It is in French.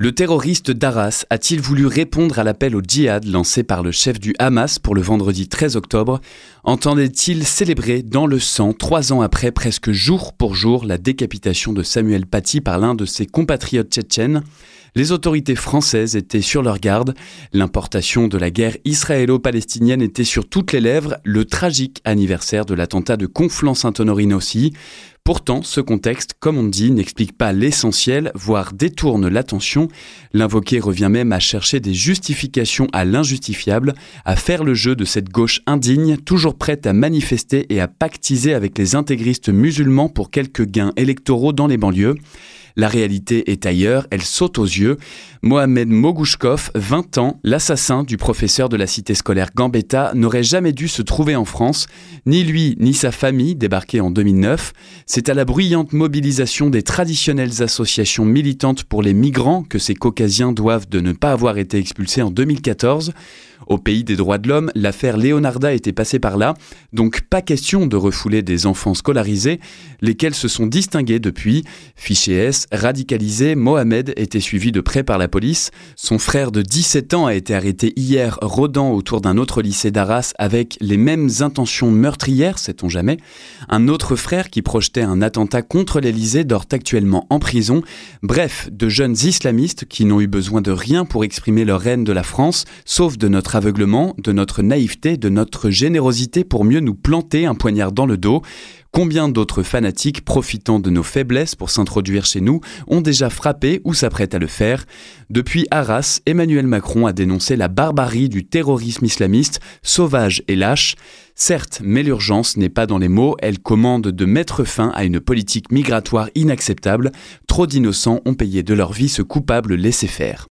Le terroriste d'Arras a-t-il voulu répondre à l'appel au djihad lancé par le chef du Hamas pour le vendredi 13 octobre? Entendait-il célébrer dans le sang, trois ans après, presque jour pour jour, la décapitation de Samuel Paty par l'un de ses compatriotes tchétchènes? Les autorités françaises étaient sur leur garde. L'importation de la guerre israélo-palestinienne était sur toutes les lèvres, le tragique anniversaire de l'attentat de Conflans-Sainte-Honorine aussi. Pourtant, ce contexte, comme on dit, n'explique pas l'essentiel, voire détourne l'attention. L'invoqué revient même à chercher des justifications à l'injustifiable, à faire le jeu de cette gauche indigne, toujours prête à manifester et à pactiser avec les intégristes musulmans pour quelques gains électoraux dans les banlieues. La réalité est ailleurs, elle saute aux yeux. Mohamed Mogouchkov, 20 ans, l'assassin du professeur de la cité scolaire Gambetta, n'aurait jamais dû se trouver en France, ni lui ni sa famille débarqués en 2009. C'est à la bruyante mobilisation des traditionnelles associations militantes pour les migrants que ces caucasiens doivent de ne pas avoir été expulsés en 2014. Au pays des droits de l'homme, l'affaire Leonarda était passée par là, donc pas question de refouler des enfants scolarisés, lesquels se sont distingués depuis? Fiché S, radicalisé, Mohamed était suivi de près par la police. Son frère de 17 ans a été arrêté hier, rôdant autour d'un autre lycée d'Arras avec les mêmes intentions meurtrières, sait-on jamais. Un autre frère qui projetait un attentat contre l'Elysée dort actuellement en prison. Bref, de jeunes islamistes qui n'ont eu besoin de rien pour exprimer leur haine de la France, sauf de notre aveuglement, de notre naïveté, de notre générosité pour mieux nous planter un poignard dans le dos. Combien d'autres fanatiques profitant de nos faiblesses pour s'introduire chez nous ont déjà frappé ou s'apprêtent à le faire? Depuis Arras, Emmanuel Macron a dénoncé la barbarie du terrorisme islamiste, sauvage et lâche. Certes, mais l'urgence n'est pas dans les mots, elle commande de mettre fin à une politique migratoire inacceptable. Trop d'innocents ont payé de leur vie ce coupable laissé faire.